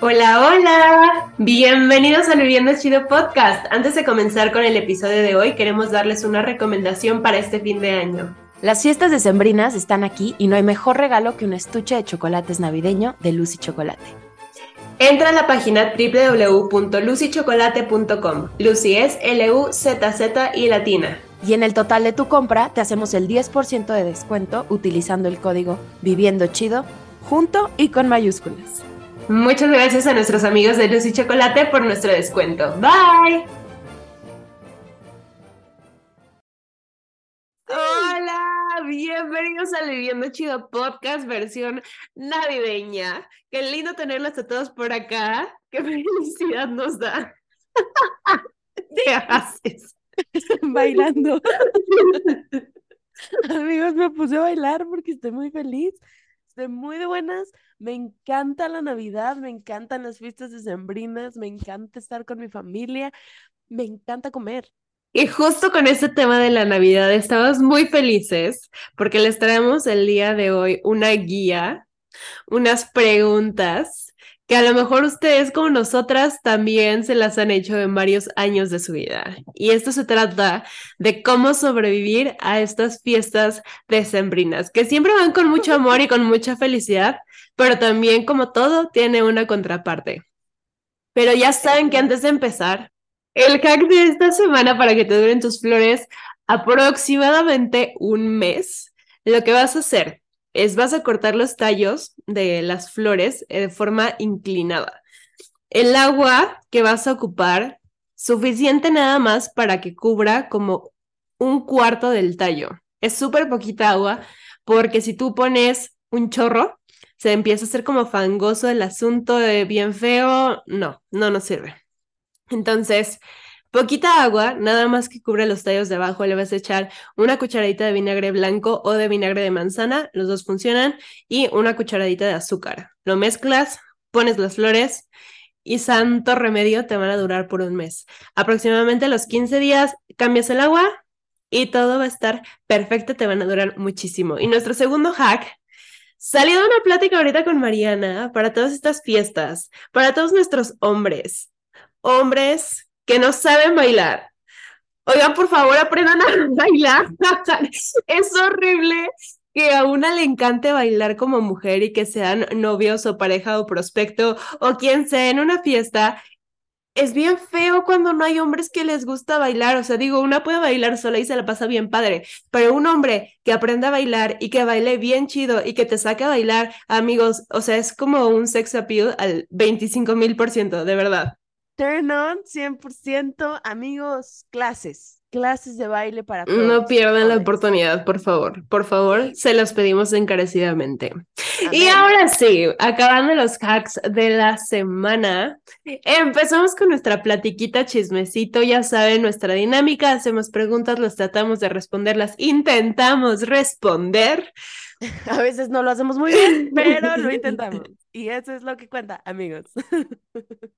Hola, hola. Bienvenidos al Viviendo Chido Podcast. Antes de comenzar con el episodio de hoy, queremos darles una recomendación para este fin de año. Las fiestas decembrinas están aquí y no hay mejor regalo que un estuche de chocolates navideño de Lucy Chocolate. Entra a la página www.lucychocolate.com. Lucy es L-U-Z-Z y latina. Y en el total de tu compra te hacemos el 10% de descuento utilizando el código Viviendo Chido junto y con mayúsculas. Muchas gracias a nuestros amigos de Lucy Chocolate por nuestro descuento. Bye. Hola, bienvenidos al Viviendo Chido Podcast versión navideña. Qué lindo tenerlos a todos por acá. Qué felicidad nos da. ¿Qué haces? Bailando. Amigos, me puse a bailar porque estoy muy feliz. Estoy muy de buenas me encanta la Navidad, me encantan las fiestas decembrinas, me encanta estar con mi familia, me encanta comer. Y justo con este tema de la Navidad estamos muy felices porque les traemos el día de hoy una guía, unas preguntas que a lo mejor ustedes como nosotras también se las han hecho en varios años de su vida. Y esto se trata de cómo sobrevivir a estas fiestas decembrinas, que siempre van con mucho amor y con mucha felicidad, pero también como todo tiene una contraparte. Pero ya saben que antes de empezar, el hack de esta semana para que te duren tus flores aproximadamente un mes, lo que vas a hacer es vas a cortar los tallos de las flores eh, de forma inclinada. El agua que vas a ocupar, suficiente nada más para que cubra como un cuarto del tallo. Es súper poquita agua porque si tú pones un chorro, se empieza a hacer como fangoso el asunto de bien feo. No, no nos sirve. Entonces, Poquita agua, nada más que cubre los tallos de abajo, le vas a echar una cucharadita de vinagre blanco o de vinagre de manzana, los dos funcionan, y una cucharadita de azúcar. Lo mezclas, pones las flores y santo remedio te van a durar por un mes. Aproximadamente los 15 días cambias el agua y todo va a estar perfecto, te van a durar muchísimo. Y nuestro segundo hack salió de una plática ahorita con Mariana para todas estas fiestas, para todos nuestros hombres. Hombres que no saben bailar. Oigan, por favor, aprendan a bailar. es horrible que a una le encante bailar como mujer y que sean novios o pareja o prospecto o quien sea en una fiesta. Es bien feo cuando no hay hombres que les gusta bailar. O sea, digo, una puede bailar sola y se la pasa bien padre, pero un hombre que aprenda a bailar y que baile bien chido y que te saque a bailar, amigos, o sea, es como un sex appeal al 25 mil por ciento, de verdad. Turn on 100%, amigos, clases, clases de baile para todos. No pierdan la oportunidad, por favor, por favor, se los pedimos encarecidamente. Y ahora sí, acabando los hacks de la semana, empezamos con nuestra platiquita chismecito, ya saben, nuestra dinámica, hacemos preguntas, las tratamos de responderlas, intentamos responder. A veces no lo hacemos muy bien, pero lo intentamos. Y eso es lo que cuenta, amigos.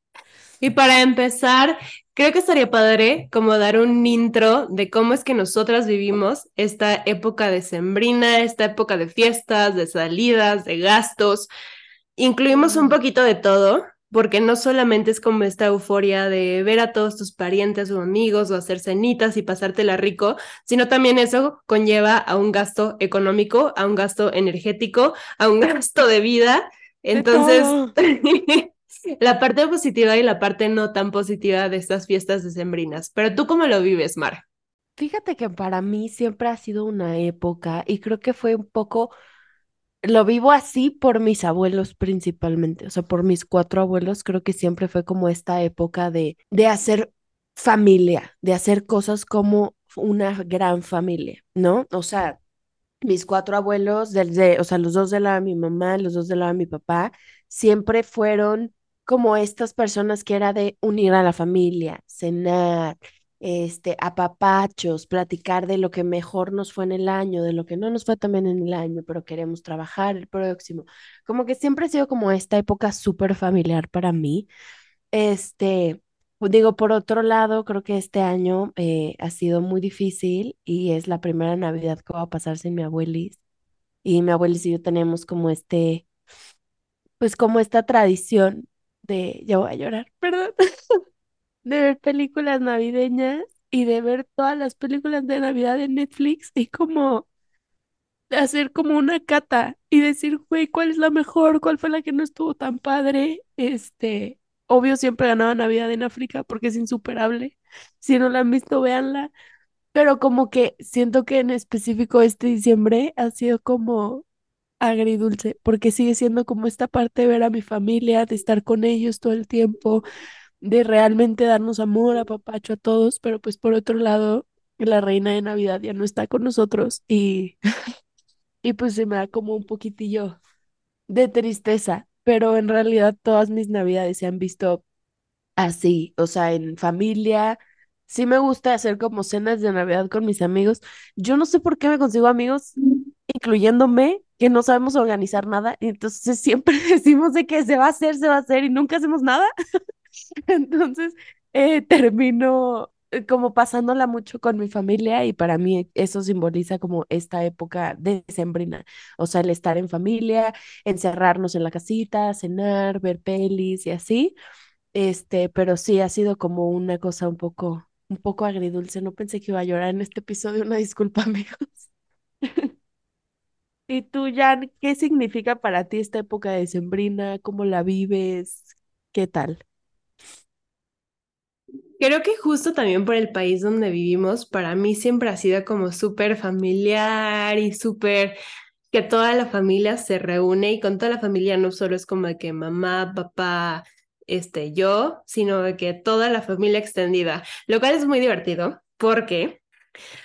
Y para empezar, creo que estaría padre como dar un intro de cómo es que nosotras vivimos esta época de sembrina, esta época de fiestas, de salidas, de gastos. Incluimos un poquito de todo, porque no solamente es como esta euforia de ver a todos tus parientes o amigos o hacer cenitas y pasártela rico, sino también eso conlleva a un gasto económico, a un gasto energético, a un gasto de vida. Entonces, la parte positiva y la parte no tan positiva de estas fiestas decembrinas. Pero tú cómo lo vives, Mar? Fíjate que para mí siempre ha sido una época y creo que fue un poco lo vivo así por mis abuelos principalmente, o sea, por mis cuatro abuelos, creo que siempre fue como esta época de, de hacer familia, de hacer cosas como una gran familia, ¿no? O sea, mis cuatro abuelos, desde, o sea, los dos de la de mi mamá, los dos de la de mi papá, siempre fueron como estas personas que era de unir a la familia, cenar, este, apapachos, platicar de lo que mejor nos fue en el año, de lo que no nos fue también en el año, pero queremos trabajar el próximo. Como que siempre ha sido como esta época súper familiar para mí. Este, digo, por otro lado, creo que este año eh, ha sido muy difícil y es la primera Navidad que va a pasar sin mi abuelis. Y mi abuelis y yo tenemos como este, pues como esta tradición de, ya voy a llorar, perdón, de ver películas navideñas y de ver todas las películas de Navidad de Netflix y como hacer como una cata y decir, güey, ¿cuál es la mejor? ¿Cuál fue la que no estuvo tan padre? Este, obvio siempre ganaba Navidad en África porque es insuperable. Si no la han visto, véanla. Pero como que siento que en específico este diciembre ha sido como agridulce, porque sigue siendo como esta parte de ver a mi familia, de estar con ellos todo el tiempo, de realmente darnos amor, a papacho a todos, pero pues por otro lado, la reina de Navidad ya no está con nosotros y, y pues se me da como un poquitillo de tristeza, pero en realidad todas mis Navidades se han visto así, o sea, en familia. Sí me gusta hacer como cenas de Navidad con mis amigos. Yo no sé por qué me consigo amigos, incluyéndome, que no sabemos organizar nada. Y entonces siempre decimos de que se va a hacer, se va a hacer y nunca hacemos nada. Entonces eh, termino eh, como pasándola mucho con mi familia y para mí eso simboliza como esta época de decembrina. O sea, el estar en familia, encerrarnos en la casita, cenar, ver pelis y así. Este, pero sí ha sido como una cosa un poco, un poco agridulce. No pensé que iba a llorar en este episodio. Una disculpa, amigos. ¿Y tú, Jan, qué significa para ti esta época de decembrina? ¿Cómo la vives? ¿Qué tal? Creo que justo también por el país donde vivimos, para mí siempre ha sido como súper familiar y súper que toda la familia se reúne y con toda la familia no solo es como que mamá, papá, este, yo, sino que toda la familia extendida, lo cual es muy divertido porque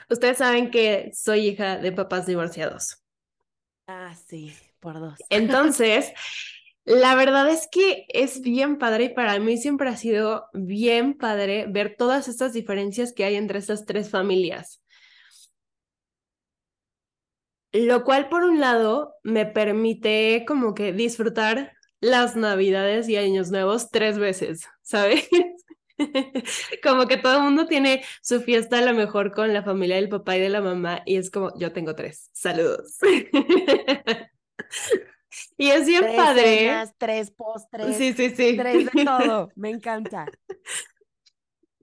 ustedes saben que soy hija de papás divorciados. Ah, sí, por dos. Entonces, la verdad es que es bien padre y para mí siempre ha sido bien padre ver todas estas diferencias que hay entre estas tres familias. Lo cual, por un lado, me permite como que disfrutar las navidades y años nuevos tres veces, ¿sabes? como que todo el mundo tiene su fiesta a lo mejor con la familia del papá y de la mamá y es como, yo tengo tres, saludos. y es bien Tres padre. cenas, tres postres, Sí, sí, sí. tres de todo. Me encanta.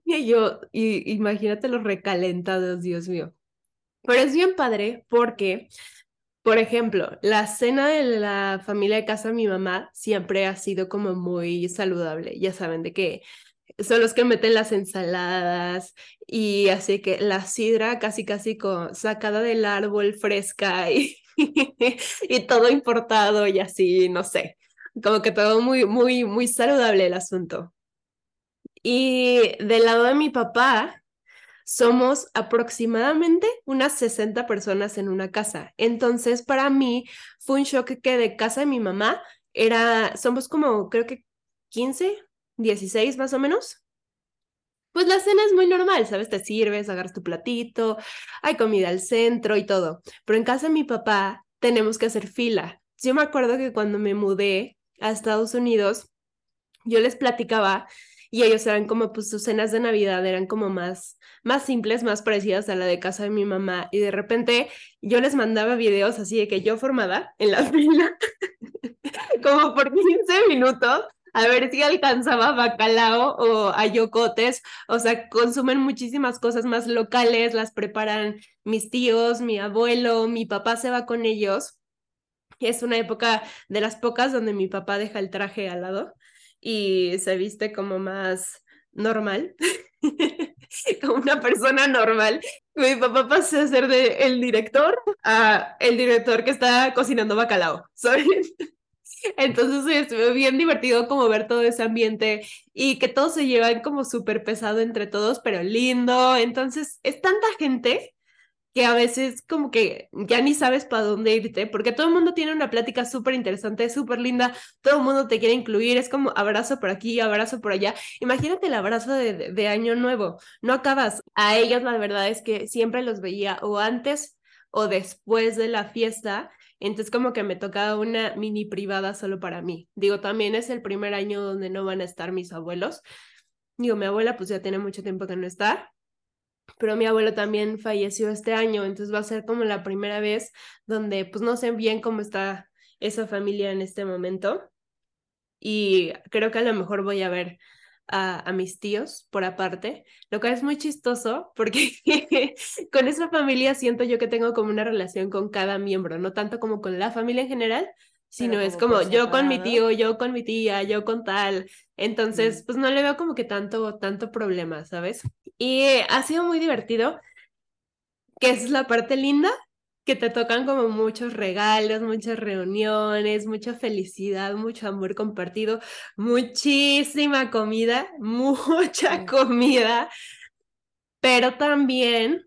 Y yo, y, imagínate los recalentados, Dios mío. Pero es bien padre porque, por ejemplo, la cena de la familia de casa de mi mamá siempre ha sido como muy saludable. Ya saben de que son los que meten las ensaladas y así que la sidra casi casi con, sacada del árbol fresca y, y todo importado y así, no sé, como que todo muy, muy, muy saludable el asunto. Y del lado de mi papá, somos aproximadamente unas 60 personas en una casa. Entonces, para mí fue un shock que de casa de mi mamá era, somos como, creo que 15, 16 más o menos. Pues la cena es muy normal, ¿sabes? Te sirves, agarras tu platito, hay comida al centro y todo. Pero en casa de mi papá tenemos que hacer fila. Yo me acuerdo que cuando me mudé a Estados Unidos, yo les platicaba y ellos eran como, pues sus cenas de Navidad eran como más, más simples, más parecidas a la de casa de mi mamá. Y de repente yo les mandaba videos así de que yo formada en la fila, como por 15 minutos, a ver si alcanzaba bacalao o ayocotes, o sea, consumen muchísimas cosas más locales, las preparan mis tíos, mi abuelo, mi papá se va con ellos. Es una época de las pocas donde mi papá deja el traje al lado y se viste como más normal, como una persona normal. Mi papá pasó a ser el director a el director que está cocinando bacalao. Entonces estuvo bien divertido como ver todo ese ambiente y que todos se llevan como súper pesado entre todos, pero lindo. Entonces es tanta gente que a veces como que ya ni sabes para dónde irte, porque todo el mundo tiene una plática súper interesante, súper linda, todo el mundo te quiere incluir, es como abrazo por aquí, abrazo por allá. Imagínate el abrazo de, de, de año nuevo, no acabas. A ellos la verdad es que siempre los veía o antes o después de la fiesta entonces como que me tocaba una mini privada solo para mí. Digo, también es el primer año donde no van a estar mis abuelos. Digo, mi abuela pues ya tiene mucho tiempo que no está, pero mi abuelo también falleció este año, entonces va a ser como la primera vez donde pues no sé bien cómo está esa familia en este momento. y creo que a lo mejor voy a ver a, mis tíos por aparte, lo cual es muy chistoso porque con esa familia siento yo que tengo como una relación con cada miembro, no tanto como con la familia en general, sino es como yo con mi tío, yo con mi tía, yo con tal. Entonces, pues no le veo como que tanto, tanto problema, ¿sabes? Y ha sido muy divertido, que es la parte linda, que te tocan como muchos regalos, muchas reuniones, mucha felicidad, mucho amor compartido, muchísima comida, mucha comida, pero también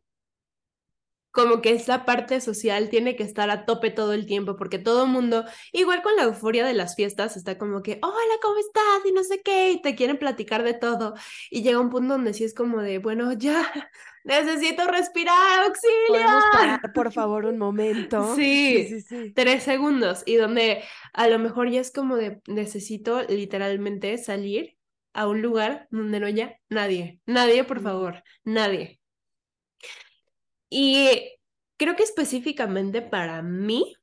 como que esa parte social tiene que estar a tope todo el tiempo, porque todo el mundo, igual con la euforia de las fiestas, está como que, hola, ¿cómo estás? Y no sé qué, y te quieren platicar de todo. Y llega un punto donde sí es como de, bueno, ya, necesito respirar, auxilio. ¿Podemos parar, por favor, un momento? Sí, sí, sí, tres segundos, y donde a lo mejor ya es como de, necesito literalmente salir a un lugar donde no haya nadie, nadie, por favor, nadie. Y creo que específicamente para mí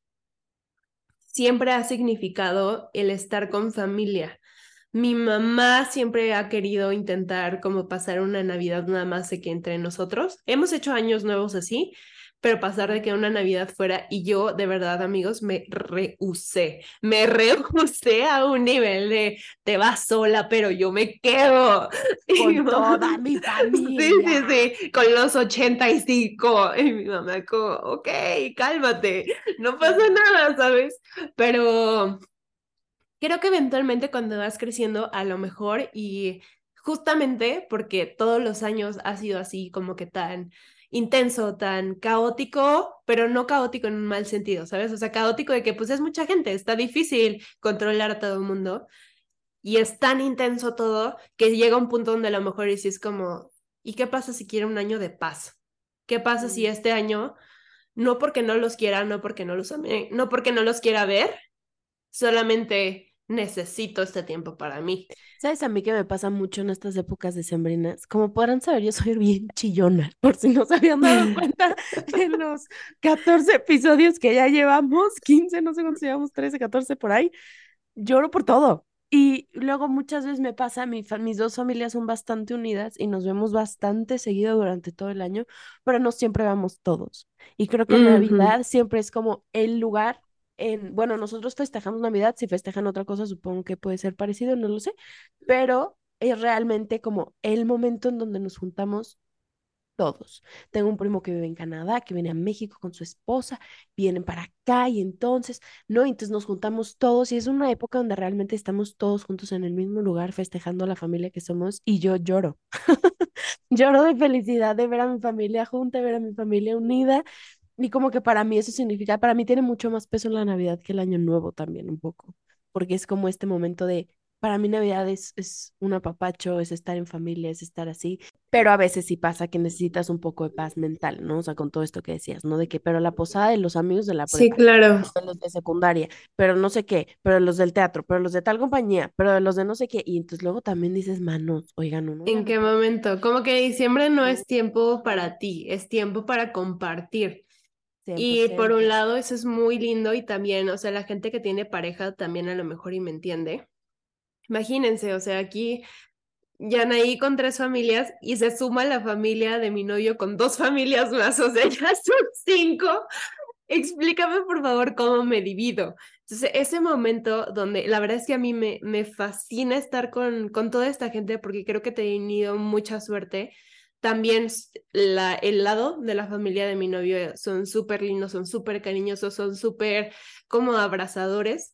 siempre ha significado el estar con familia. Mi mamá siempre ha querido intentar como pasar una Navidad nada más que entre nosotros. Hemos hecho años nuevos así, pero pasar de que una Navidad fuera y yo de verdad amigos me rehusé, me rehusé a un nivel de te vas sola, pero yo me quedo. Con toda mi familia. Sí, sí, sí, con los 85. Y mi mamá como, ok, cálmate, no pasa nada, ¿sabes? Pero creo que eventualmente cuando vas creciendo a lo mejor y justamente porque todos los años ha sido así como que tan intenso, tan caótico, pero no caótico en un mal sentido, ¿sabes? O sea, caótico de que pues es mucha gente, está difícil controlar a todo el mundo y es tan intenso todo que llega un punto donde a lo mejor es como, ¿y qué pasa si quiere un año de paz? ¿Qué pasa si este año, no porque no los quiera, no porque no los ame, no porque no los quiera ver, solamente necesito este tiempo para mí. ¿Sabes a mí que me pasa mucho en estas épocas decembrinas? Como podrán saber, yo soy bien chillona, por si no se habían dado cuenta en los 14 episodios que ya llevamos, 15, no sé cuántos llevamos, 13, 14 por ahí, lloro por todo. Y luego muchas veces me pasa, mi mis dos familias son bastante unidas y nos vemos bastante seguido durante todo el año, pero no siempre vamos todos. Y creo que Navidad siempre es como el lugar bueno, nosotros festejamos Navidad, si festejan otra cosa supongo que puede ser parecido, no lo sé, pero es realmente como el momento en donde nos juntamos todos. Tengo un primo que vive en Canadá, que viene a México con su esposa, vienen para acá y entonces, ¿no? Entonces nos juntamos todos y es una época donde realmente estamos todos juntos en el mismo lugar festejando a la familia que somos y yo lloro. lloro de felicidad de ver a mi familia junta, de ver a mi familia unida y como que para mí eso significa, para mí tiene mucho más peso en la Navidad que el Año Nuevo también un poco, porque es como este momento de, para mí Navidad es, es un apapacho, es estar en familia, es estar así, pero a veces sí pasa que necesitas un poco de paz mental, ¿no? O sea, con todo esto que decías, ¿no? De que, pero la posada de los amigos de la prepa, sí, claro. los de secundaria, pero no sé qué, pero los del teatro, pero los de tal compañía, pero los de no sé qué, y entonces luego también dices, manos, oigan, uno. ¿En qué momento? Como que diciembre no es tiempo para ti, es tiempo para compartir. Y por un lado, eso es muy lindo y también, o sea, la gente que tiene pareja también a lo mejor y me entiende. Imagínense, o sea, aquí Yanaí con tres familias y se suma la familia de mi novio con dos familias más, o sea, ya son cinco. Explícame por favor cómo me divido. Entonces, ese momento donde la verdad es que a mí me, me fascina estar con, con toda esta gente porque creo que he tenido mucha suerte también la, el lado de la familia de mi novio son súper lindos, son súper cariñosos, son súper como abrazadores.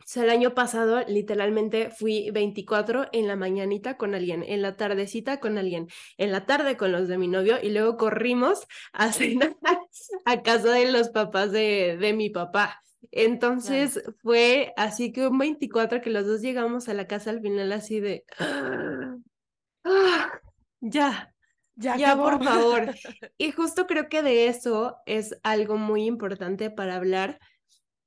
O sea, el año pasado literalmente fui 24 en la mañanita con alguien, en la tardecita con alguien, en la tarde con los de mi novio y luego corrimos a cenar a casa de los papás de, de mi papá. Entonces fue así que un 24 que los dos llegamos a la casa al final así de... ¡Ah! Ya, ya, ya por favor. Y justo creo que de eso es algo muy importante para hablar,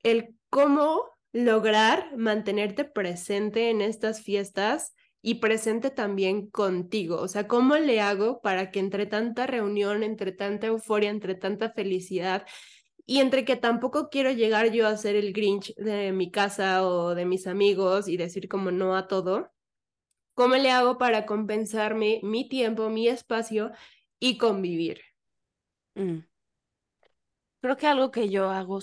el cómo lograr mantenerte presente en estas fiestas y presente también contigo. O sea, ¿cómo le hago para que entre tanta reunión, entre tanta euforia, entre tanta felicidad Y entre que tampoco quiero llegar yo a ser el Grinch de mi casa o de mis amigos y decir como no a todo, ¿cómo le hago para compensarme mi tiempo, mi espacio y convivir? Mm. Creo que algo que yo hago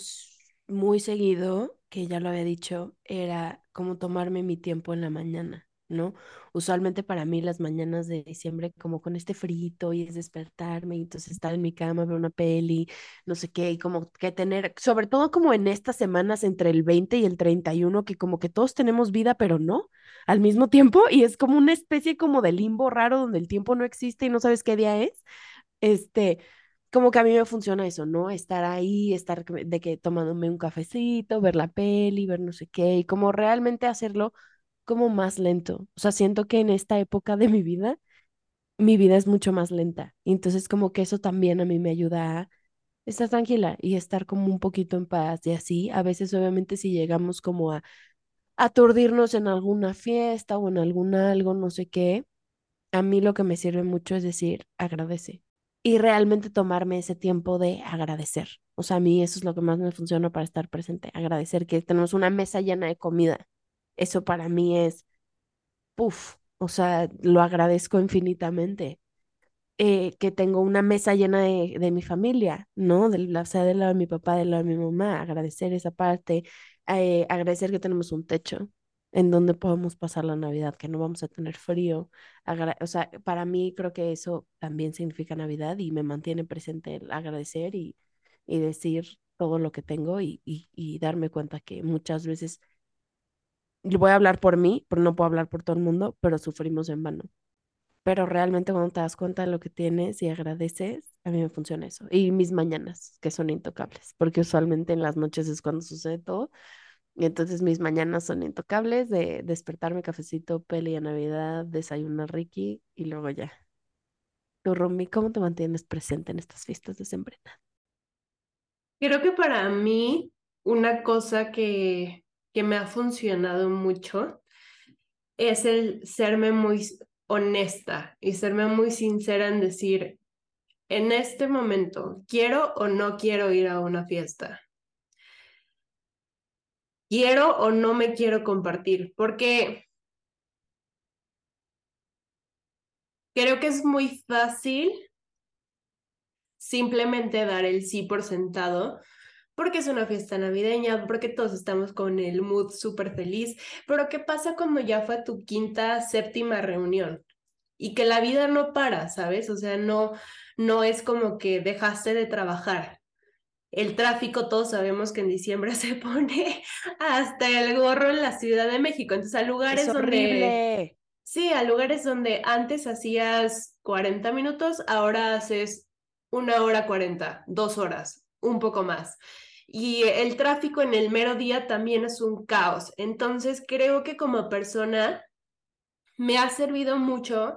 muy seguido, que ya lo había dicho, era como tomarme mi tiempo en la mañana. ¿No? Usualmente para mí las mañanas de diciembre como con este frito y es despertarme y entonces estar en mi cama, ver una peli, no sé qué, y como que tener, sobre todo como en estas semanas entre el 20 y el 31, que como que todos tenemos vida, pero no, al mismo tiempo, y es como una especie como de limbo raro donde el tiempo no existe y no sabes qué día es, este... Como que a mí me funciona eso, ¿no? Estar ahí, estar de que tomándome un cafecito, ver la peli, ver no sé qué, y como realmente hacerlo como más lento. O sea, siento que en esta época de mi vida, mi vida es mucho más lenta. Y entonces como que eso también a mí me ayuda a estar tranquila y estar como un poquito en paz y así. A veces obviamente si llegamos como a aturdirnos en alguna fiesta o en algún algo, no sé qué, a mí lo que me sirve mucho es decir, agradece. Y realmente tomarme ese tiempo de agradecer. O sea, a mí eso es lo que más me funciona para estar presente, agradecer que tenemos una mesa llena de comida eso para mí es, puff, o sea, lo agradezco infinitamente. Eh, que tengo una mesa llena de, de mi familia, ¿no? De o sea, del lado de mi papá, del lado de mi mamá, agradecer esa parte, eh, agradecer que tenemos un techo en donde podemos pasar la Navidad, que no vamos a tener frío. o sea, para mí creo que eso también significa Navidad y me mantiene presente el agradecer y, y decir todo lo que tengo y, y, y darme cuenta que muchas veces voy a hablar por mí, pero no puedo hablar por todo el mundo, pero sufrimos en vano. Pero realmente cuando te das cuenta de lo que tienes y agradeces, a mí me funciona eso. Y mis mañanas, que son intocables, porque usualmente en las noches es cuando sucede todo. Y entonces mis mañanas son intocables de despertarme cafecito, peli a Navidad, desayunar Ricky y luego ya. Tu Rumi, ¿cómo te mantienes presente en estas fiestas de sembrina? Creo que para mí una cosa que que me ha funcionado mucho es el serme muy honesta y serme muy sincera en decir, en este momento, ¿quiero o no quiero ir a una fiesta? ¿Quiero o no me quiero compartir? Porque creo que es muy fácil simplemente dar el sí por sentado porque es una fiesta navideña, porque todos estamos con el mood súper feliz, pero ¿qué pasa cuando ya fue tu quinta, séptima reunión? Y que la vida no para, ¿sabes? O sea, no, no es como que dejaste de trabajar. El tráfico, todos sabemos que en diciembre se pone hasta el gorro en la Ciudad de México. Entonces, a lugares es donde... Sí, a lugares donde antes hacías 40 minutos, ahora haces una hora 40, dos horas, un poco más y el tráfico en el mero día también es un caos. Entonces creo que como persona me ha servido mucho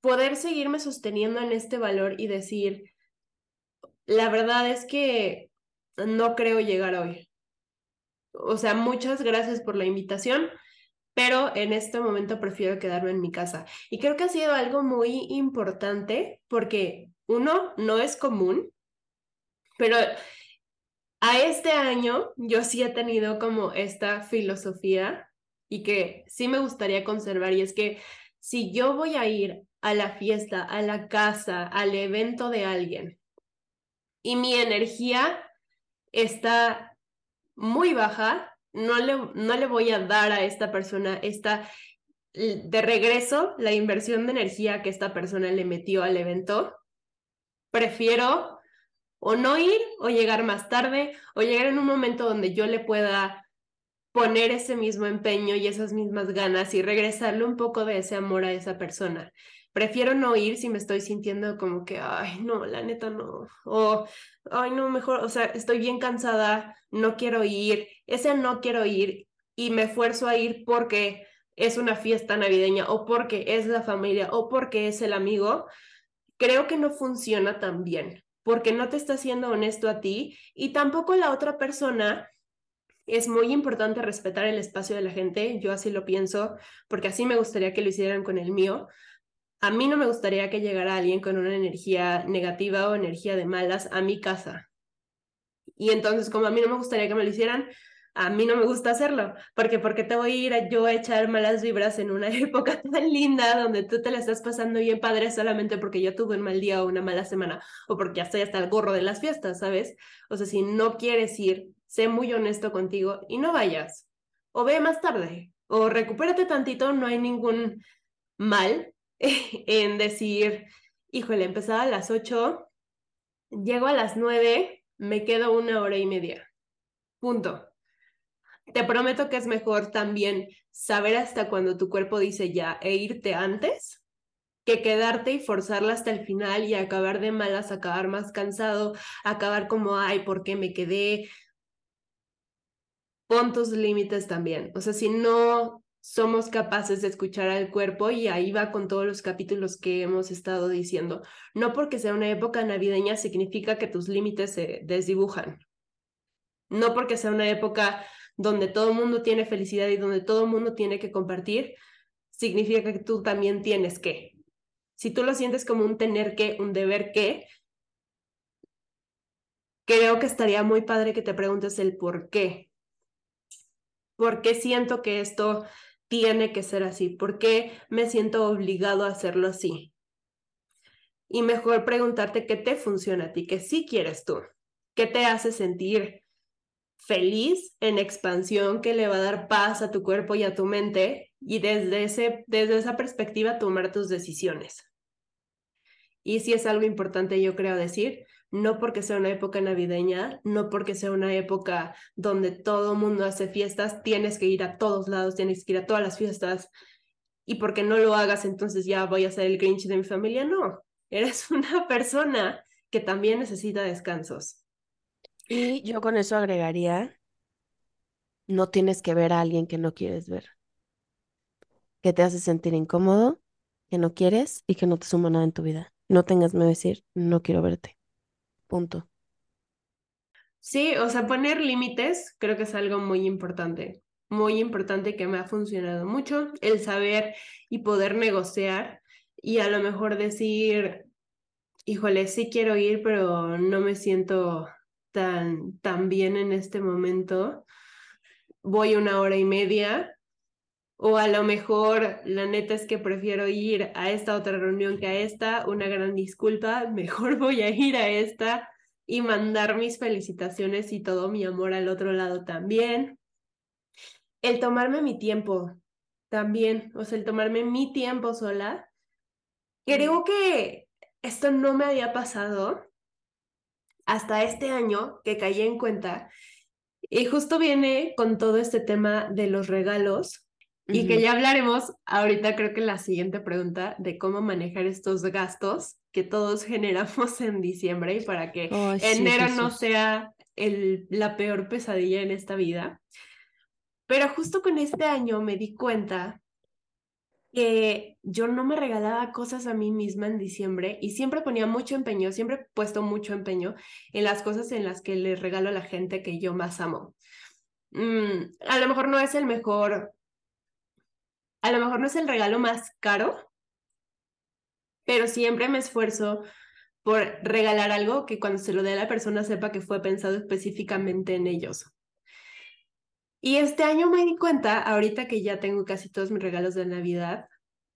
poder seguirme sosteniendo en este valor y decir, la verdad es que no creo llegar hoy. O sea, muchas gracias por la invitación, pero en este momento prefiero quedarme en mi casa. Y creo que ha sido algo muy importante porque uno, no es común, pero a este año yo sí he tenido como esta filosofía y que sí me gustaría conservar y es que si yo voy a ir a la fiesta, a la casa, al evento de alguien y mi energía está muy baja, no le, no le voy a dar a esta persona esta de regreso la inversión de energía que esta persona le metió al evento. Prefiero o no ir o llegar más tarde o llegar en un momento donde yo le pueda poner ese mismo empeño y esas mismas ganas y regresarle un poco de ese amor a esa persona. Prefiero no ir si me estoy sintiendo como que, ay, no, la neta no. O, ay, no, mejor, o sea, estoy bien cansada, no quiero ir. Ese no quiero ir y me esfuerzo a ir porque es una fiesta navideña o porque es la familia o porque es el amigo. Creo que no funciona tan bien porque no te está siendo honesto a ti y tampoco la otra persona. Es muy importante respetar el espacio de la gente, yo así lo pienso, porque así me gustaría que lo hicieran con el mío. A mí no me gustaría que llegara alguien con una energía negativa o energía de malas a mi casa. Y entonces, como a mí no me gustaría que me lo hicieran, a mí no me gusta hacerlo, porque porque te voy a ir a, yo a echar malas vibras en una época tan linda donde tú te la estás pasando bien padre solamente porque yo tuve un mal día o una mala semana o porque ya estoy hasta el gorro de las fiestas, ¿sabes? O sea, si no quieres ir, sé muy honesto contigo y no vayas. O ve más tarde, o recupérate tantito, no hay ningún mal en decir, híjole, empezaba a las 8, llego a las 9, me quedo una hora y media. Punto. Te prometo que es mejor también saber hasta cuando tu cuerpo dice ya e irte antes que quedarte y forzarla hasta el final y acabar de malas, acabar más cansado, acabar como, ay, ¿por qué me quedé? Pon tus límites también. O sea, si no somos capaces de escuchar al cuerpo y ahí va con todos los capítulos que hemos estado diciendo. No porque sea una época navideña significa que tus límites se desdibujan. No porque sea una época donde todo el mundo tiene felicidad y donde todo el mundo tiene que compartir, significa que tú también tienes que. Si tú lo sientes como un tener que, un deber que, creo que estaría muy padre que te preguntes el por qué. ¿Por qué siento que esto tiene que ser así? ¿Por qué me siento obligado a hacerlo así? Y mejor preguntarte qué te funciona a ti, qué sí quieres tú, qué te hace sentir feliz, en expansión, que le va a dar paz a tu cuerpo y a tu mente y desde, ese, desde esa perspectiva tomar tus decisiones. Y si es algo importante, yo creo decir, no porque sea una época navideña, no porque sea una época donde todo mundo hace fiestas, tienes que ir a todos lados, tienes que ir a todas las fiestas, y porque no lo hagas, entonces ya voy a ser el Grinch de mi familia. No, eres una persona que también necesita descansos. Y yo con eso agregaría, no tienes que ver a alguien que no quieres ver, que te hace sentir incómodo, que no quieres y que no te suma nada en tu vida. No tengas miedo de decir, no quiero verte. Punto. Sí, o sea, poner límites creo que es algo muy importante, muy importante que me ha funcionado mucho, el saber y poder negociar y a lo mejor decir, híjole, sí quiero ir, pero no me siento tan, tan bien en este momento, voy una hora y media, o a lo mejor la neta es que prefiero ir a esta otra reunión que a esta, una gran disculpa, mejor voy a ir a esta y mandar mis felicitaciones y todo mi amor al otro lado también. El tomarme mi tiempo también, o sea, el tomarme mi tiempo sola. Creo que esto no me había pasado hasta este año que caí en cuenta. Y justo viene con todo este tema de los regalos y que ya hablaremos ahorita creo que la siguiente pregunta de cómo manejar estos gastos que todos generamos en diciembre y para que enero no sea el, la peor pesadilla en esta vida. Pero justo con este año me di cuenta que yo no me regalaba cosas a mí misma en diciembre y siempre ponía mucho empeño, siempre he puesto mucho empeño en las cosas en las que le regalo a la gente que yo más amo. Mm, a lo mejor no es el mejor, a lo mejor no es el regalo más caro, pero siempre me esfuerzo por regalar algo que cuando se lo dé a la persona sepa que fue pensado específicamente en ellos. Y este año me di cuenta, ahorita que ya tengo casi todos mis regalos de Navidad,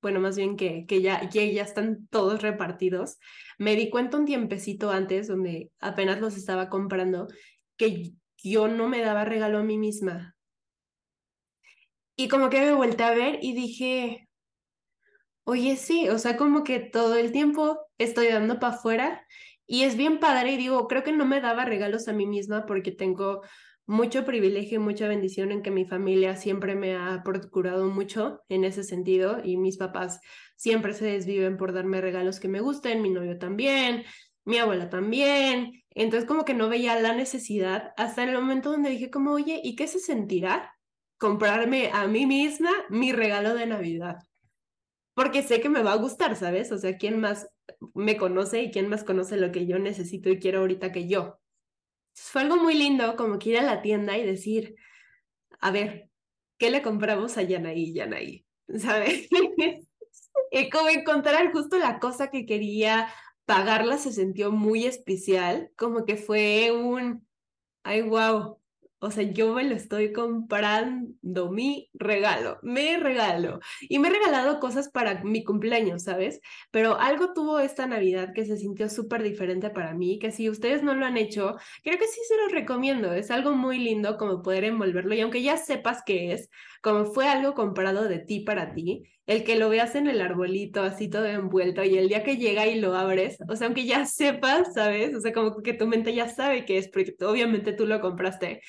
bueno, más bien que, que ya, ya, ya están todos repartidos, me di cuenta un tiempecito antes, donde apenas los estaba comprando, que yo no me daba regalo a mí misma. Y como que me volteé a ver y dije, oye, sí, o sea, como que todo el tiempo estoy dando para afuera y es bien padre y digo, creo que no me daba regalos a mí misma porque tengo mucho privilegio y mucha bendición en que mi familia siempre me ha procurado mucho en ese sentido y mis papás siempre se desviven por darme regalos que me gusten, mi novio también, mi abuela también. Entonces como que no veía la necesidad hasta el momento donde dije como, oye, ¿y qué se sentirá comprarme a mí misma mi regalo de Navidad? Porque sé que me va a gustar, ¿sabes? O sea, ¿quién más me conoce y quién más conoce lo que yo necesito y quiero ahorita que yo? Fue algo muy lindo como que ir a la tienda y decir, a ver, ¿qué le compramos a Yanaí, Yanaí? ¿Sabes? y como encontrar justo la cosa que quería pagarla se sintió muy especial, como que fue un, ay, wow. O sea, yo me lo estoy comprando mi regalo, me regalo. Y me he regalado cosas para mi cumpleaños, ¿sabes? Pero algo tuvo esta Navidad que se sintió súper diferente para mí, que si ustedes no lo han hecho, creo que sí se los recomiendo. Es algo muy lindo como poder envolverlo y aunque ya sepas qué es, como fue algo comprado de ti para ti, el que lo veas en el arbolito así todo envuelto y el día que llega y lo abres, o sea, aunque ya sepas, ¿sabes? O sea, como que tu mente ya sabe que es, porque obviamente tú lo compraste.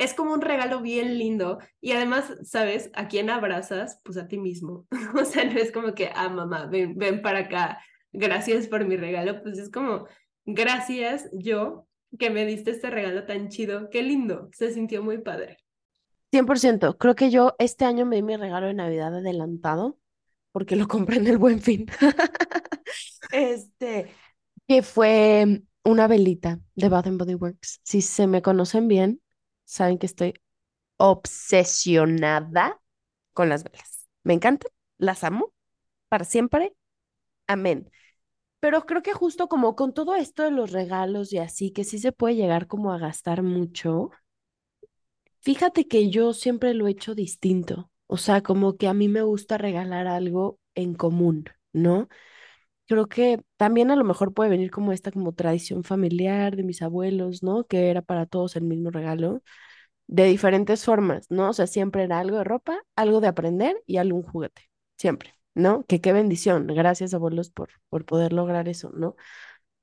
Es como un regalo bien lindo y además, ¿sabes? ¿A quién abrazas? Pues a ti mismo. o sea, no es como que, ah, mamá, ven, ven para acá, gracias por mi regalo. Pues es como, gracias yo que me diste este regalo tan chido, qué lindo, se sintió muy padre. 100%. Creo que yo este año me di mi regalo de Navidad adelantado porque lo compré en el Buen Fin. Este, que fue una velita de Bath Body Works. Si se me conocen bien, saben que estoy obsesionada con las velas. Me encantan, las amo para siempre. Amén. Pero creo que justo como con todo esto de los regalos y así, que sí se puede llegar como a gastar mucho, fíjate que yo siempre lo he hecho distinto. O sea, como que a mí me gusta regalar algo en común, ¿no? Creo que también a lo mejor puede venir como esta como tradición familiar de mis abuelos, ¿no? Que era para todos el mismo regalo, de diferentes formas, ¿no? O sea, siempre era algo de ropa, algo de aprender y algún juguete, siempre, ¿no? Que qué bendición, gracias abuelos por, por poder lograr eso, ¿no?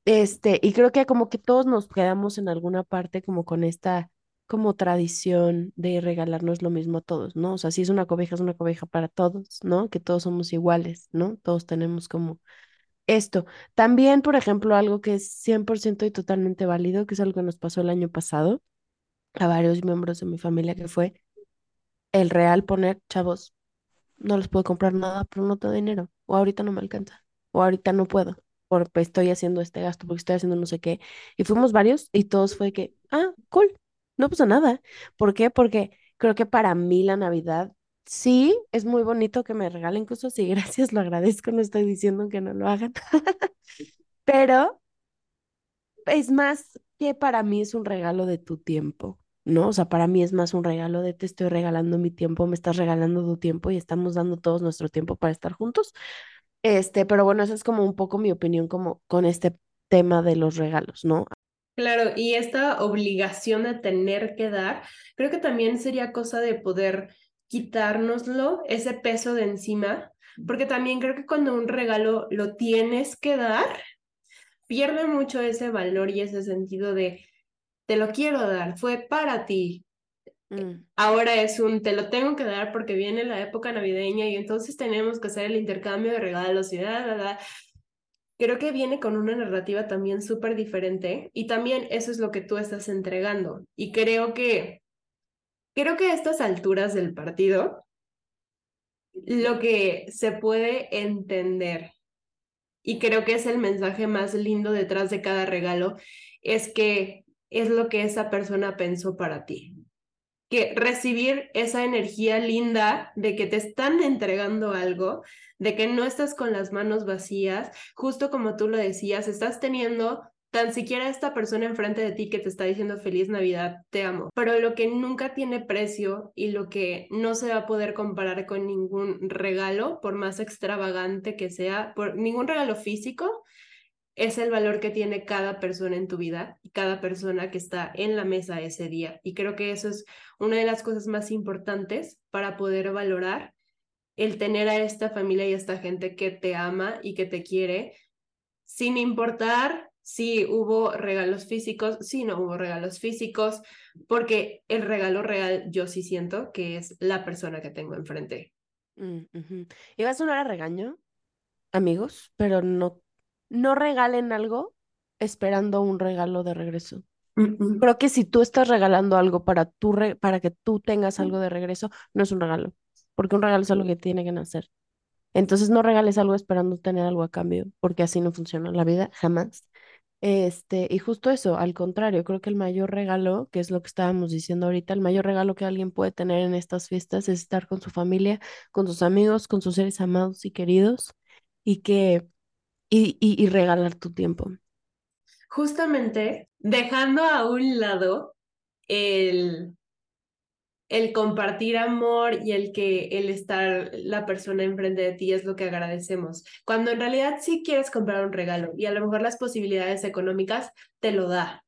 Este, y creo que como que todos nos quedamos en alguna parte como con esta como tradición de regalarnos lo mismo a todos, ¿no? O sea, si es una cobija, es una cobija para todos, ¿no? Que todos somos iguales, ¿no? Todos tenemos como esto. También, por ejemplo, algo que es 100% y totalmente válido, que es algo que nos pasó el año pasado a varios miembros de mi familia, que fue el real poner, chavos, no les puedo comprar nada, pero no tengo dinero, o ahorita no me alcanza, o ahorita no puedo, porque estoy haciendo este gasto, porque estoy haciendo no sé qué. Y fuimos varios y todos fue que, ah, cool, no pasa nada. ¿Por qué? Porque creo que para mí la Navidad sí es muy bonito que me regalen cosas y gracias, lo agradezco, no estoy diciendo que no lo hagan, pero es más que para mí es un regalo de tu tiempo. ¿no? O sea, para mí es más un regalo de te estoy regalando mi tiempo, me estás regalando tu tiempo y estamos dando todos nuestro tiempo para estar juntos. Este, pero bueno, esa es como un poco mi opinión como con este tema de los regalos, ¿no? Claro, y esta obligación de tener que dar, creo que también sería cosa de poder quitárnoslo, ese peso de encima, porque también creo que cuando un regalo lo tienes que dar, pierde mucho ese valor y ese sentido de te lo quiero dar, fue para ti. Mm. Ahora es un te lo tengo que dar porque viene la época navideña y entonces tenemos que hacer el intercambio de regalos y da, da, da. Creo que viene con una narrativa también súper diferente y también eso es lo que tú estás entregando. Y creo que, creo que a estas alturas del partido, lo que se puede entender y creo que es el mensaje más lindo detrás de cada regalo, es que es lo que esa persona pensó para ti. Que recibir esa energía linda de que te están entregando algo, de que no estás con las manos vacías, justo como tú lo decías, estás teniendo tan siquiera esta persona enfrente de ti que te está diciendo feliz Navidad, te amo. Pero lo que nunca tiene precio y lo que no se va a poder comparar con ningún regalo, por más extravagante que sea, por ningún regalo físico, es el valor que tiene cada persona en tu vida y cada persona que está en la mesa ese día. Y creo que eso es una de las cosas más importantes para poder valorar el tener a esta familia y a esta gente que te ama y que te quiere, sin importar si hubo regalos físicos, si no hubo regalos físicos, porque el regalo real yo sí siento que es la persona que tengo enfrente. Mm, y va a sonar a regaño, amigos, pero no no regalen algo esperando un regalo de regreso. Creo que si tú estás regalando algo para, tu para que tú tengas algo de regreso, no es un regalo, porque un regalo es algo que tiene que nacer. Entonces no regales algo esperando tener algo a cambio, porque así no funciona la vida, jamás. Este, y justo eso, al contrario, creo que el mayor regalo, que es lo que estábamos diciendo ahorita, el mayor regalo que alguien puede tener en estas fiestas es estar con su familia, con sus amigos, con sus seres amados y queridos, y que y, y, regalar tu tiempo. Justamente dejando a un lado el, el compartir amor y el que el estar la persona enfrente de ti es lo que agradecemos. Cuando en realidad sí quieres comprar un regalo y a lo mejor las posibilidades económicas te lo da.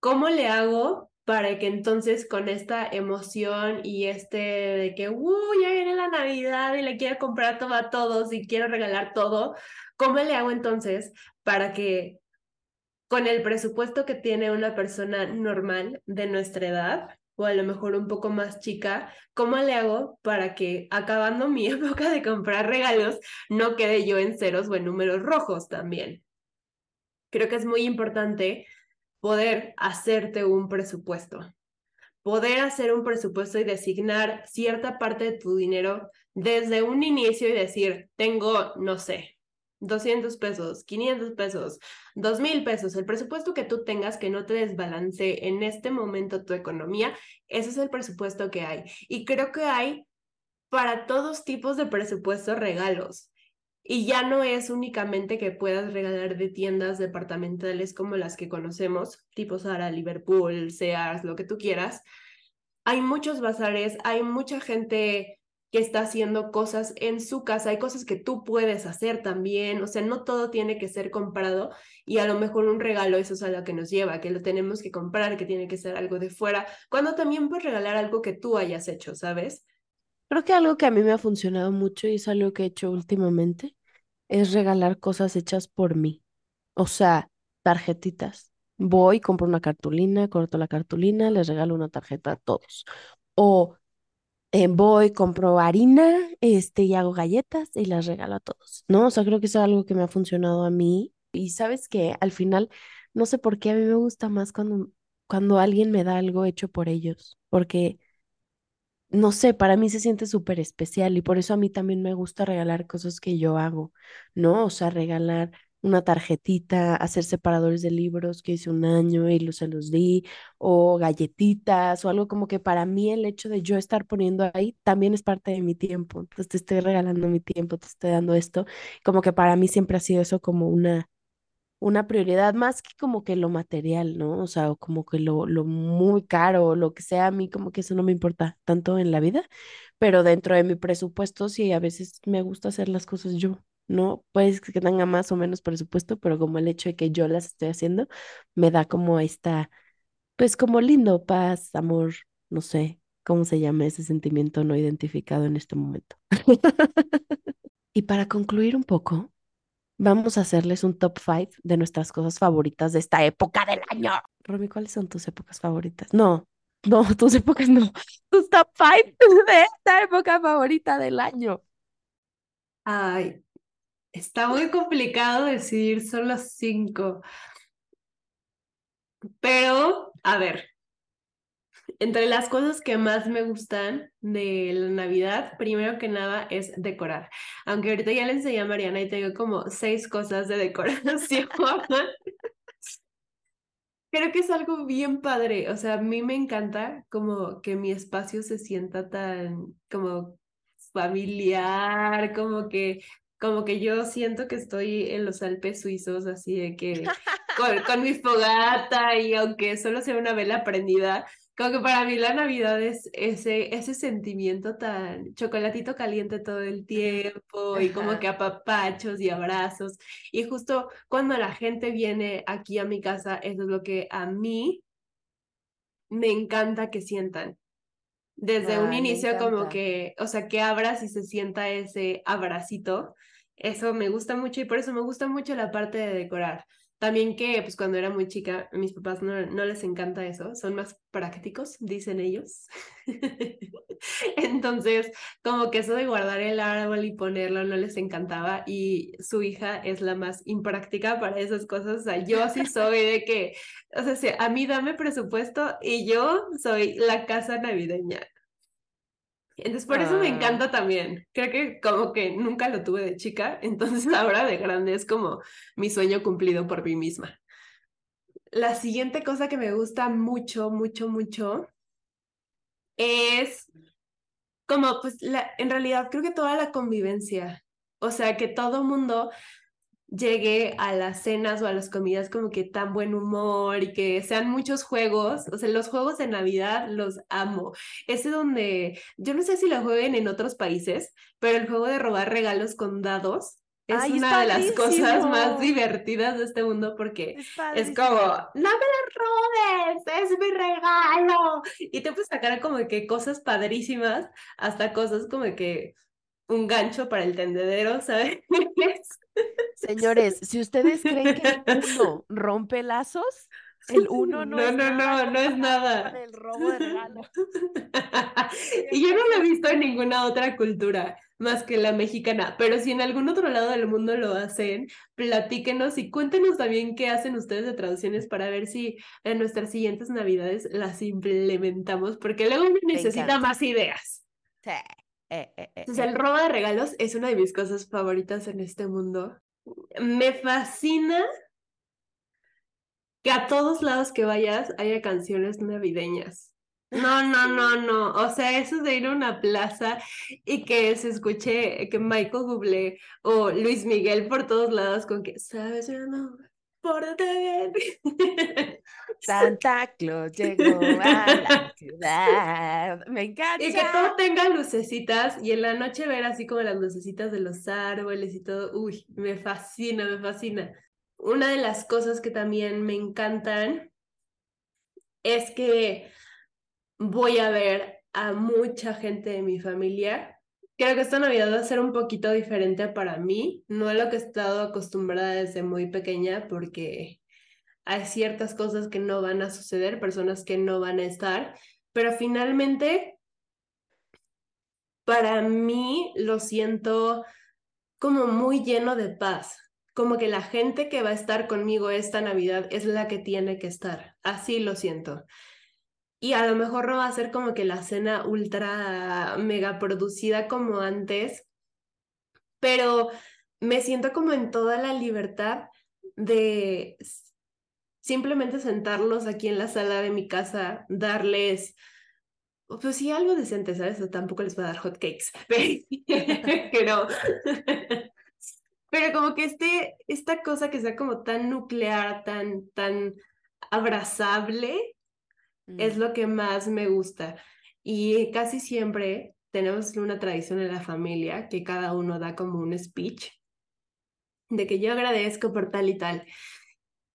¿Cómo le hago para que entonces con esta emoción y este de que, uh, ya viene la Navidad y le quiero comprar todo a todos y quiero regalar todo, ¿cómo le hago entonces para que con el presupuesto que tiene una persona normal de nuestra edad, o a lo mejor un poco más chica, ¿cómo le hago para que acabando mi época de comprar regalos no quede yo en ceros o en números rojos también? Creo que es muy importante poder hacerte un presupuesto, poder hacer un presupuesto y designar cierta parte de tu dinero desde un inicio y decir, tengo, no sé, 200 pesos, 500 pesos, 2000 pesos, el presupuesto que tú tengas que no te desbalance en este momento tu economía, ese es el presupuesto que hay. Y creo que hay para todos tipos de presupuestos regalos. Y ya no es únicamente que puedas regalar de tiendas departamentales como las que conocemos, tipo Zara, Liverpool, Sears, lo que tú quieras. Hay muchos bazares, hay mucha gente que está haciendo cosas en su casa, hay cosas que tú puedes hacer también, o sea, no todo tiene que ser comprado y a lo mejor un regalo eso es a lo que nos lleva, que lo tenemos que comprar, que tiene que ser algo de fuera, cuando también puedes regalar algo que tú hayas hecho, ¿sabes? Creo que algo que a mí me ha funcionado mucho y es algo que he hecho últimamente es regalar cosas hechas por mí. O sea, tarjetitas. Voy, compro una cartulina, corto la cartulina, les regalo una tarjeta a todos. O eh, voy, compro harina, este, y hago galletas y las regalo a todos, ¿no? O sea, creo que eso es algo que me ha funcionado a mí. Y sabes que al final, no sé por qué a mí me gusta más cuando, cuando alguien me da algo hecho por ellos, porque no sé, para mí se siente súper especial y por eso a mí también me gusta regalar cosas que yo hago, ¿no? O sea, regalar una tarjetita, hacer separadores de libros que hice un año y los, se los di, o galletitas, o algo como que para mí el hecho de yo estar poniendo ahí también es parte de mi tiempo. Entonces te estoy regalando mi tiempo, te estoy dando esto. Como que para mí siempre ha sido eso como una una prioridad más que como que lo material, ¿no? O sea, como que lo, lo muy caro, lo que sea, a mí como que eso no me importa tanto en la vida, pero dentro de mi presupuesto sí, a veces me gusta hacer las cosas yo, ¿no? Puede que tenga más o menos presupuesto, pero como el hecho de que yo las estoy haciendo, me da como esta, pues como lindo, paz, amor, no sé, ¿cómo se llama ese sentimiento no identificado en este momento? Y para concluir un poco, Vamos a hacerles un top 5 de nuestras cosas favoritas de esta época del año. Romy, ¿cuáles son tus épocas favoritas? No, no, tus épocas no. Tus top 5 de esta época favorita del año. Ay, está muy complicado decidir, son los cinco. Pero, a ver, entre las cosas que más me gustan de la Navidad, primero que nada es decorar. Aunque ahorita ya le enseñé a Mariana y tengo como seis cosas de decoración. Creo que es algo bien padre. O sea, a mí me encanta como que mi espacio se sienta tan como familiar, como que como que yo siento que estoy en los Alpes suizos, así de que con, con mi fogata y aunque solo sea una vela prendida, como que para mí la Navidad es ese, ese sentimiento tan chocolatito caliente todo el tiempo y como que apapachos y abrazos. Y justo cuando la gente viene aquí a mi casa, eso es lo que a mí me encanta que sientan. Desde un inicio como que, o sea, que abras y se sienta ese abracito. Eso me gusta mucho y por eso me gusta mucho la parte de decorar. También que, pues cuando era muy chica, mis papás no, no les encanta eso, son más prácticos, dicen ellos. Entonces, como que eso de guardar el árbol y ponerlo no les encantaba y su hija es la más impráctica para esas cosas. O sea, yo sí soy de que, o sea, a mí dame presupuesto y yo soy la casa navideña. Entonces, por eso me ah. encanta también. Creo que como que nunca lo tuve de chica, entonces ahora de grande es como mi sueño cumplido por mí misma. La siguiente cosa que me gusta mucho, mucho, mucho es como, pues, la, en realidad creo que toda la convivencia. O sea, que todo mundo llegue a las cenas o a las comidas como que tan buen humor y que sean muchos juegos. O sea, los juegos de Navidad los amo. Ese donde, yo no sé si lo jueguen en otros países, pero el juego de robar regalos con dados. Es una de las cosas más divertidas de este mundo porque es, como, no me lo robes, es mi regalo. Y te puedes sacar como que cosas padrísimas, hasta cosas como que un gancho para el tendedero, ¿sabes? Señores, si ustedes creen que el uno rompe lazos, el uno no, es no, nada. No, no, es nada. el robo de regalo. y yo no lo he visto en ninguna otra cultura más que la mexicana, pero si en algún otro lado del mundo lo hacen, platíquenos y cuéntenos también qué hacen ustedes de traducciones para ver si en nuestras siguientes navidades las implementamos, porque luego necesita más ideas. Sí. Eh, eh, eh, Entonces, el robo de regalos es una de mis cosas favoritas en este mundo. Me fascina que a todos lados que vayas haya canciones navideñas. No, no, no, no. O sea, eso de ir a una plaza y que se escuche que Michael Bublé o Luis Miguel por todos lados con que, ¿sabes? No, pórtate bien. Santa Claus llegó a la ciudad. Me encanta. Y que todo tenga lucecitas y en la noche ver así como las lucecitas de los árboles y todo. Uy, me fascina, me fascina. Una de las cosas que también me encantan es que voy a ver a mucha gente de mi familia. Creo que esta Navidad va a ser un poquito diferente para mí, no es lo que he estado acostumbrada desde muy pequeña porque hay ciertas cosas que no van a suceder, personas que no van a estar, pero finalmente para mí lo siento como muy lleno de paz, como que la gente que va a estar conmigo esta Navidad es la que tiene que estar, así lo siento. Y a lo mejor no va a ser como que la cena ultra mega producida como antes, pero me siento como en toda la libertad de simplemente sentarlos aquí en la sala de mi casa, darles, pues sí, algo decente, ¿sabes? Tampoco les voy a dar hot cakes, pero, pero como que este, esta cosa que sea como tan nuclear, tan, tan abrazable, es mm. lo que más me gusta. Y casi siempre tenemos una tradición en la familia que cada uno da como un speech de que yo agradezco por tal y tal.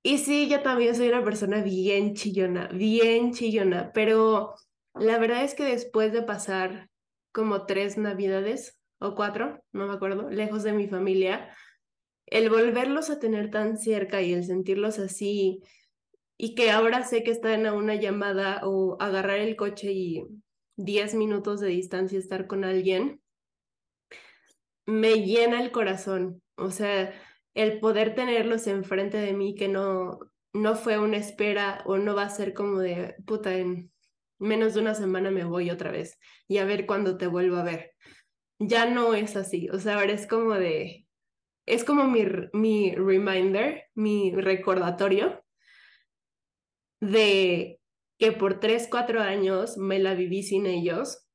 Y sí, yo también soy una persona bien chillona, bien chillona, pero la verdad es que después de pasar como tres navidades o cuatro, no me acuerdo, lejos de mi familia, el volverlos a tener tan cerca y el sentirlos así, y que ahora sé que están a una llamada o agarrar el coche y diez minutos de distancia estar con alguien, me llena el corazón. O sea, el poder tenerlos enfrente de mí, que no, no fue una espera o no va a ser como de, puta, en menos de una semana me voy otra vez y a ver cuándo te vuelvo a ver. Ya no es así, o sea, ahora es como de, es como mi, mi reminder, mi recordatorio de que por tres, cuatro años me la viví sin ellos.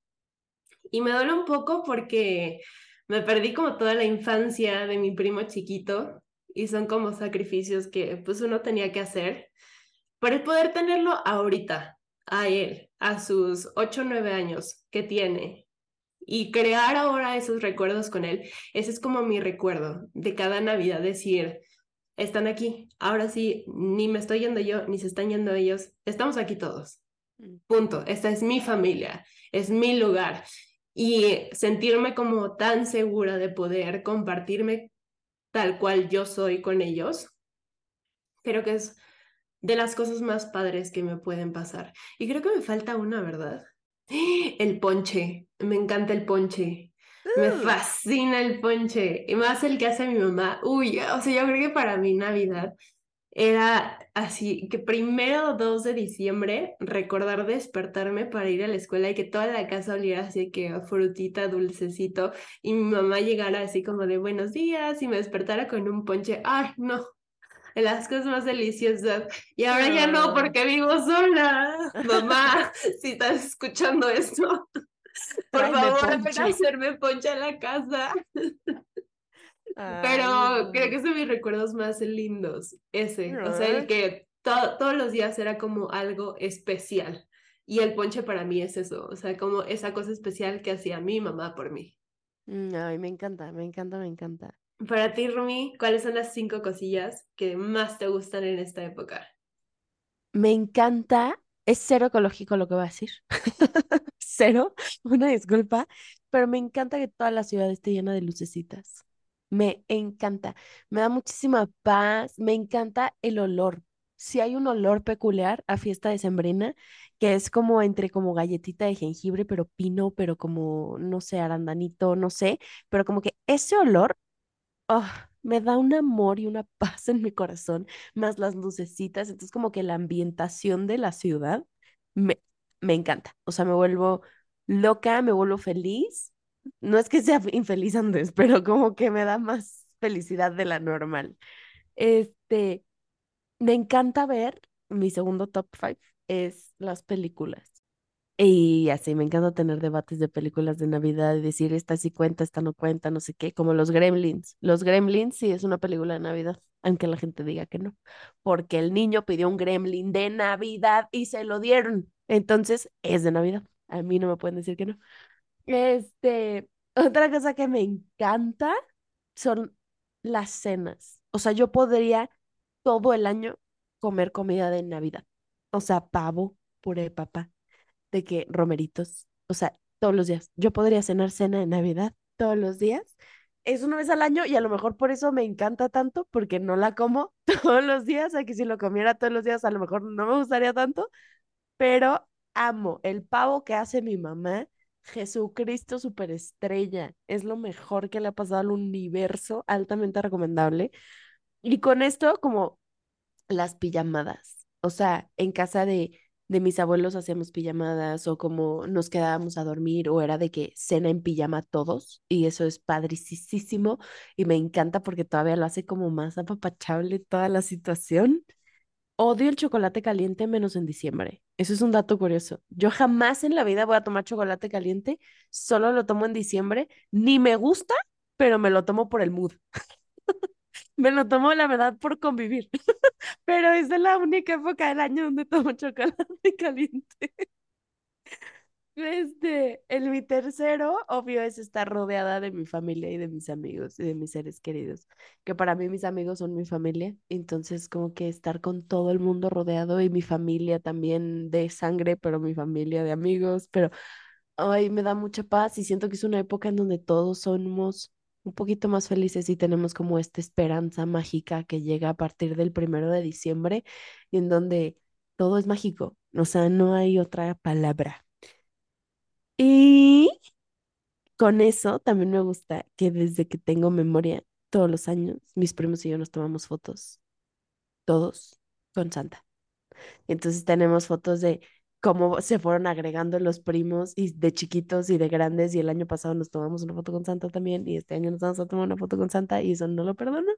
Y me duele un poco porque me perdí como toda la infancia de mi primo chiquito y son como sacrificios que pues uno tenía que hacer para poder tenerlo ahorita, a él, a sus ocho, nueve años que tiene y crear ahora esos recuerdos con él. Ese es como mi recuerdo de cada Navidad, decir, están aquí, ahora sí, ni me estoy yendo yo, ni se están yendo ellos, estamos aquí todos. Mm. Punto, esta es mi familia, es mi lugar y sentirme como tan segura de poder compartirme tal cual yo soy con ellos, creo que es de las cosas más padres que me pueden pasar. Y creo que me falta una, ¿verdad? El ponche, me encanta el ponche. Me fascina el ponche, y más el que hace mi mamá. Uy, o sea, yo creo que para mi Navidad era así, que primero 2 de diciembre recordar despertarme para ir a la escuela y que toda la casa oliera así que frutita, dulcecito y mi mamá llegara así como de buenos días y me despertara con un ponche. Ay, no, las cosas más deliciosas. Y ahora ya no, porque vivo sola. Mamá, si estás escuchando esto, por favor, ven a hacerme ponche a la casa. Ay, Pero creo que es de mis recuerdos más lindos, ese. O sea, el que to- todos los días era como algo especial. Y el ponche para mí es eso, o sea, como esa cosa especial que hacía mi mamá por mí. mm, Ay, me encanta, me encanta, me encanta. Para ti, Rumi, ¿cuáles son las cinco cosillas que más te gustan en esta época? Me encanta, es cero ecológico lo que voy a decir. Cero, una disculpa, pero me encanta que toda la ciudad esté llena de lucecitas. Me encanta, me da muchísima paz, me encanta el olor. Si hay un olor peculiar a fiesta decembrina, que es como entre como galletita de jengibre, pero pino, pero como, no sé, arandanito, no sé, pero como que ese olor ah, me da un amor y una paz en mi corazón, más las lucecitas, entonces como que la ambientación de la ciudad me, me encanta, o sea, me vuelvo loca, me vuelvo feliz, no es que sea infeliz antes, pero como que me da más felicidad de la normal. Este, me encanta ver, mi segundo top five es las películas. Y así, me encanta tener debates de películas de Navidad y decir esta sí cuenta, esta no cuenta, no sé qué, como los Gremlins. Los Gremlins sí es una película de Navidad, aunque la gente diga que no, porque el niño pidió un Gremlin de Navidad y se lo dieron. Entonces, es de Navidad. A mí no me pueden decir que no. Este, otra cosa que me encanta son las cenas. O sea, yo podría todo el año comer comida de Navidad. O sea, pavo, puré de papa de que romeritos, o sea, todos los días. Yo podría cenar cena de Navidad todos los días. Es una vez al año y a lo mejor por eso me encanta tanto, porque no la como todos los días. Aquí si lo comiera todos los días, a lo mejor no me gustaría tanto, pero amo el pavo que hace mi mamá. Jesucristo superestrella, es lo mejor que le ha pasado al universo, altamente recomendable. Y con esto, como las pijamadas. O sea, en casa de, de mis abuelos hacíamos pijamadas o como nos quedábamos a dormir o era de que cena en pijama todos y eso es padricísimo y me encanta porque todavía lo hace como más apapachable toda la situación. Odio el chocolate caliente menos en diciembre. Eso es un dato curioso. Yo jamás en la vida voy a tomar chocolate caliente, solo lo tomo en diciembre, ni me gusta, pero me lo tomo por el mood. Me lo tomo, la verdad, por convivir. Pero es de la única época del año donde tomo chocolate caliente. Este, el mi tercero, obvio, es estar rodeada de mi familia y de mis amigos y de mis seres queridos, que para mí mis amigos son mi familia, entonces como que estar con todo el mundo rodeado y mi familia también de sangre, pero mi familia de amigos, pero Ay, me da mucha paz y siento que es una época en donde todos somos un poquito más felices y tenemos como esta esperanza mágica que llega a partir del primero de diciembre y en donde todo es mágico, o sea, no hay otra palabra. Y con eso también me gusta que desde que tengo memoria, todos los años, mis primos y yo nos tomamos fotos, todos con Santa. Entonces tenemos fotos de cómo se fueron agregando los primos y de chiquitos y de grandes y el año pasado nos tomamos una foto con Santa también y este año nos vamos a tomar una foto con Santa y eso no lo perdono.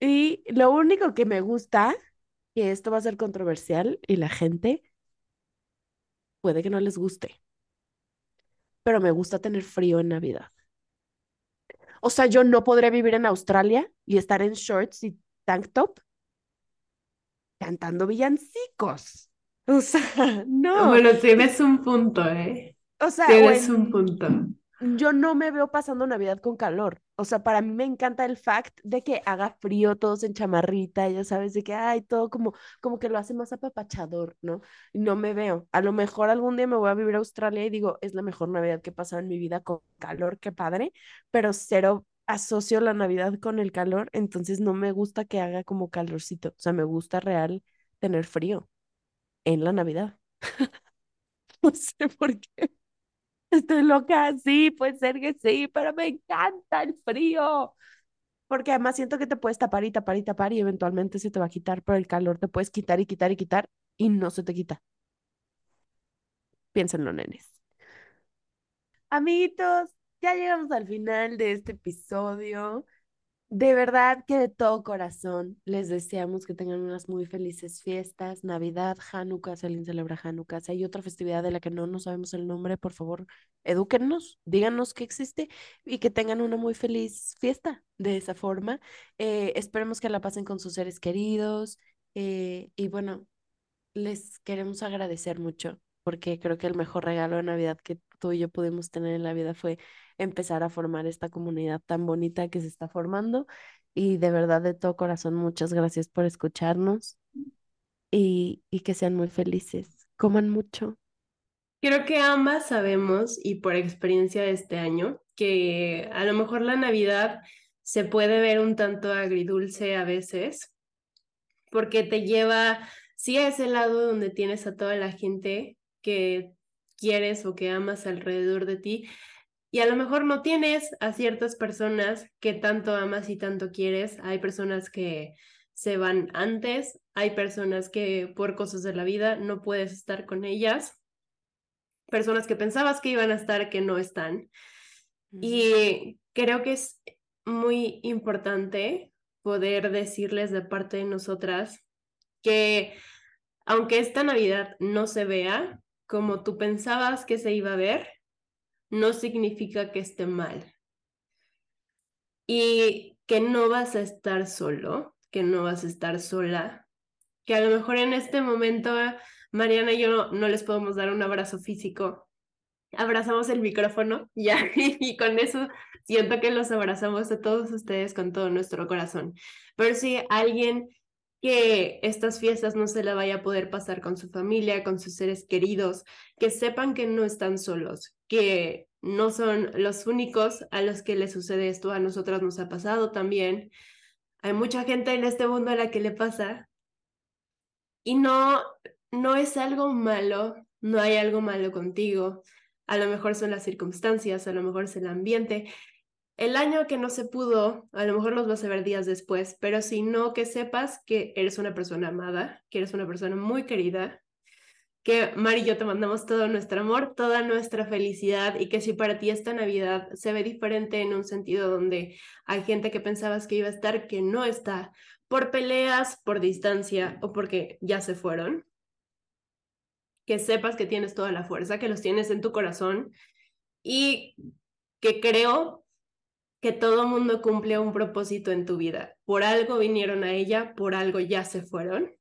Y lo único que me gusta, que esto va a ser controversial y la gente puede que no les guste, pero me gusta tener frío en Navidad. O sea, yo no podré vivir en Australia y estar en shorts y tank top cantando villancicos. O sea, no. Bueno, tienes un punto, ¿eh? O sea, Tienes un punto. yo no me veo pasando Navidad con calor. O sea, para mí me encanta el fact de que haga frío, todos en chamarrita, ya sabes, de que hay todo como, como que lo hace más apapachador, ¿no? No me veo. A lo mejor algún día me voy a vivir a Australia y digo, es la mejor Navidad que he pasado en mi vida con calor, qué padre, pero cero asocio la Navidad con el calor, entonces no me gusta que haga como calorcito. O sea, me gusta real tener frío en la Navidad. No sé por qué. Estoy loca, sí, puede ser que sí, pero me encanta el frío. Porque además siento que te puedes tapar y tapar y tapar y eventualmente se te va a quitar, pero el calor te puedes quitar y quitar y quitar y no se te quita. Piénsenlo, nenes. Amiguitos, ya llegamos al final de este episodio. De verdad que de todo corazón les deseamos que tengan unas muy felices fiestas, Navidad, Hanukkah, si alguien celebra Hanukkah, si hay otra festividad de la que no, no sabemos el nombre, por favor, edúquennos, díganos que existe y que tengan una muy feliz fiesta de esa forma. Eh, esperemos que la pasen con sus seres queridos eh, y bueno, les queremos agradecer mucho porque creo que el mejor regalo de Navidad que tú y yo pudimos tener en la vida fue empezar a formar esta comunidad tan bonita que se está formando. Y de verdad, de todo corazón, muchas gracias por escucharnos y, y que sean muy felices. Coman mucho. Creo que ambas sabemos, y por experiencia de este año, que a lo mejor la Navidad se puede ver un tanto agridulce a veces, porque te lleva, sí, a ese lado donde tienes a toda la gente que quieres o que amas alrededor de ti, y a lo mejor no tienes a ciertas personas que tanto amas y tanto quieres. Hay personas que se van antes, hay personas que por cosas de la vida no puedes estar con ellas, personas que pensabas que iban a estar que no están. Y creo que es muy importante poder decirles de parte de nosotras que aunque esta Navidad no se vea como tú pensabas que se iba a ver, no significa que esté mal. Y que no vas a estar solo, que no vas a estar sola, que a lo mejor en este momento Mariana y yo no, les podemos dar un abrazo físico. Abrazamos el micrófono ya y con eso siento que los abrazamos a todos ustedes con todo nuestro corazón. Pero si alguien que estas fiestas no se la vaya a poder pasar con su familia, con sus seres queridos, que sepan que no están solos, que no son los únicos a los que les sucede esto, a nosotros nos ha pasado también. Hay mucha gente en este mundo a la que le pasa y no, no es algo malo, no hay algo malo contigo. A lo mejor son las circunstancias, a lo mejor es el ambiente, el año que no se pudo, a lo mejor los vas a ver días después, pero si no, que sepas que eres una persona amada, que eres una persona muy querida, que Mari y yo te mandamos todo nuestro amor, toda nuestra felicidad y que si para ti esta Navidad se ve diferente en un sentido donde hay gente que pensabas que iba a estar, que no está, por peleas, por distancia o porque ya se fueron, que sepas que tienes toda la fuerza, que los tienes en tu corazón y que creo que todo mundo cumple un propósito en tu vida. Por algo vinieron a ella, por algo ya se fueron.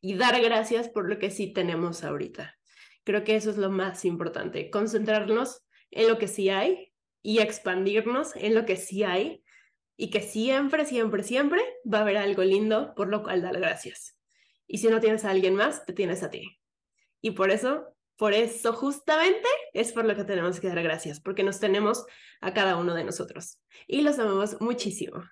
Y dar gracias por lo que sí tenemos ahorita. Creo que eso es lo más importante, concentrarnos en lo que sí hay y expandirnos en lo que sí hay y que siempre, siempre, siempre va a haber algo lindo por lo cual dar gracias. Y si no tienes a alguien más, te tienes a ti. Y por eso por eso justamente es por lo que tenemos que dar gracias, porque nos tenemos a cada uno de nosotros y los amamos muchísimo.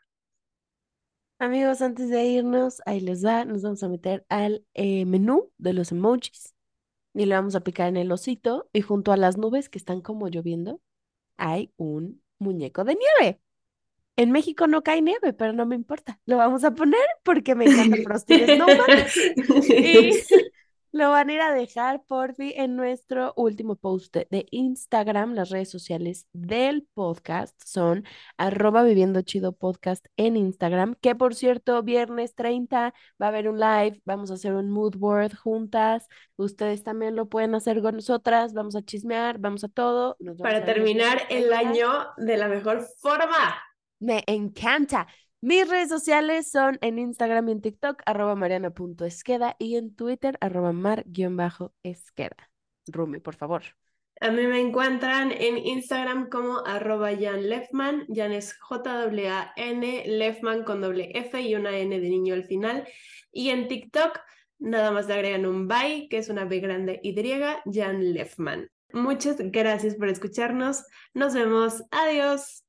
Amigos, antes de irnos, ahí les va, nos vamos a meter al eh, menú de los emojis y le vamos a picar en el osito y junto a las nubes que están como lloviendo hay un muñeco de nieve. En México no cae nieve, pero no me importa. Lo vamos a poner porque me encanta Frosty Snowman. y lo van a ir a dejar, por fin en nuestro último post de Instagram. Las redes sociales del podcast son arroba viviendo chido podcast en Instagram, que por cierto, viernes 30 va a haber un live, vamos a hacer un mood board juntas. Ustedes también lo pueden hacer con nosotras, vamos a chismear, vamos a todo. Para terminar el año de la mejor forma. Me encanta. Mis redes sociales son en Instagram y en TikTok, arroba mariana.esqueda y en Twitter, arroba mar-esqueda. Rumi, por favor. A mí me encuentran en Instagram como arroba Jan Lefman. Jan es J-A-N, Lefman con doble F y una N de niño al final. Y en TikTok nada más le agregan un bye, que es una B grande Y, Jan Lefman. Muchas gracias por escucharnos. Nos vemos. Adiós.